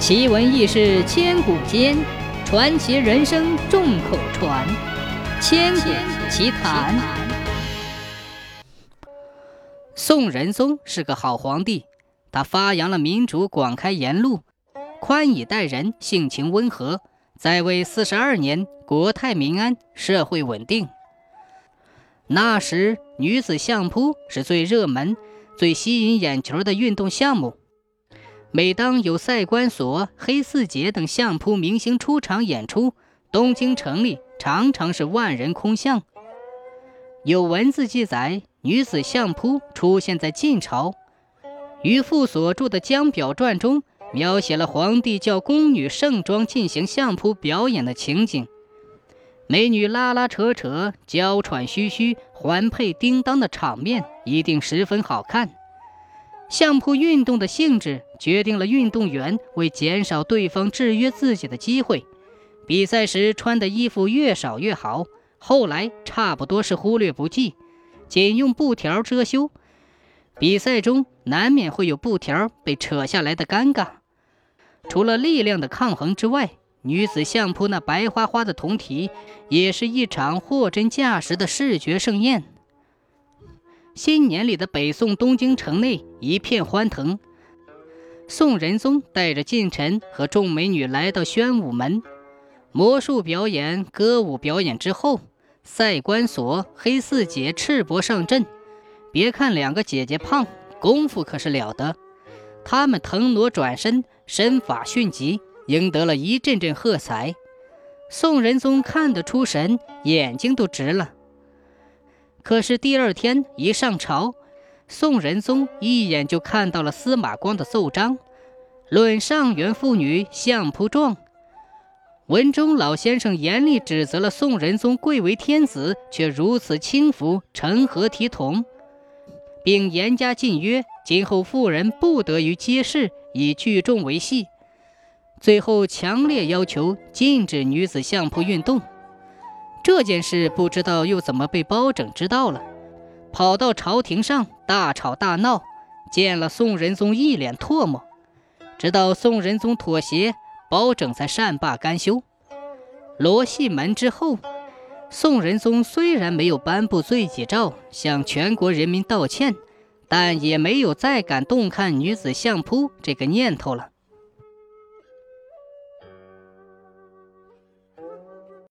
奇闻异事千古间，传奇人生众口传。千古奇谈。宋仁宗是个好皇帝，他发扬了民主，广开言路，宽以待人，性情温和。在位四十二年，国泰民安，社会稳定。那时，女子相扑是最热门、最吸引眼球的运动项目。每当有赛关索、黑四杰等相扑明星出场演出，东京城里常常是万人空巷。有文字记载，女子相扑出现在晋朝，于父所著的《江表传》中描写了皇帝叫宫女盛装进行相扑表演的情景。美女拉拉扯扯、娇喘吁吁、环佩叮当的场面一定十分好看。相扑运动的性质决定了运动员为减少对方制约自己的机会，比赛时穿的衣服越少越好。后来差不多是忽略不计，仅用布条遮羞。比赛中难免会有布条被扯下来的尴尬。除了力量的抗衡之外，女子相扑那白花花的铜蹄也是一场货真价实的视觉盛宴。新年里的北宋东京城内一片欢腾。宋仁宗带着近臣和众美女来到宣武门，魔术表演、歌舞表演之后，赛关索、黑四姐赤膊上阵。别看两个姐姐胖，功夫可是了得。她们腾挪转身，身法迅疾，赢得了一阵阵喝彩。宋仁宗看得出神，眼睛都直了。可是第二天一上朝，宋仁宗一眼就看到了司马光的奏章，论上元妇女相扑状。文中老先生严厉指责了宋仁宗贵为天子却如此轻浮，成何体统，并严加禁约，今后妇人不得于街市以聚众为戏。最后强烈要求禁止女子相扑运动。这件事不知道又怎么被包拯知道了，跑到朝廷上大吵大闹，见了宋仁宗一脸唾沫。直到宋仁宗妥协，包拯才善罢甘休。罗戏门之后，宋仁宗虽然没有颁布罪己诏向全国人民道歉，但也没有再敢动看女子相扑这个念头了。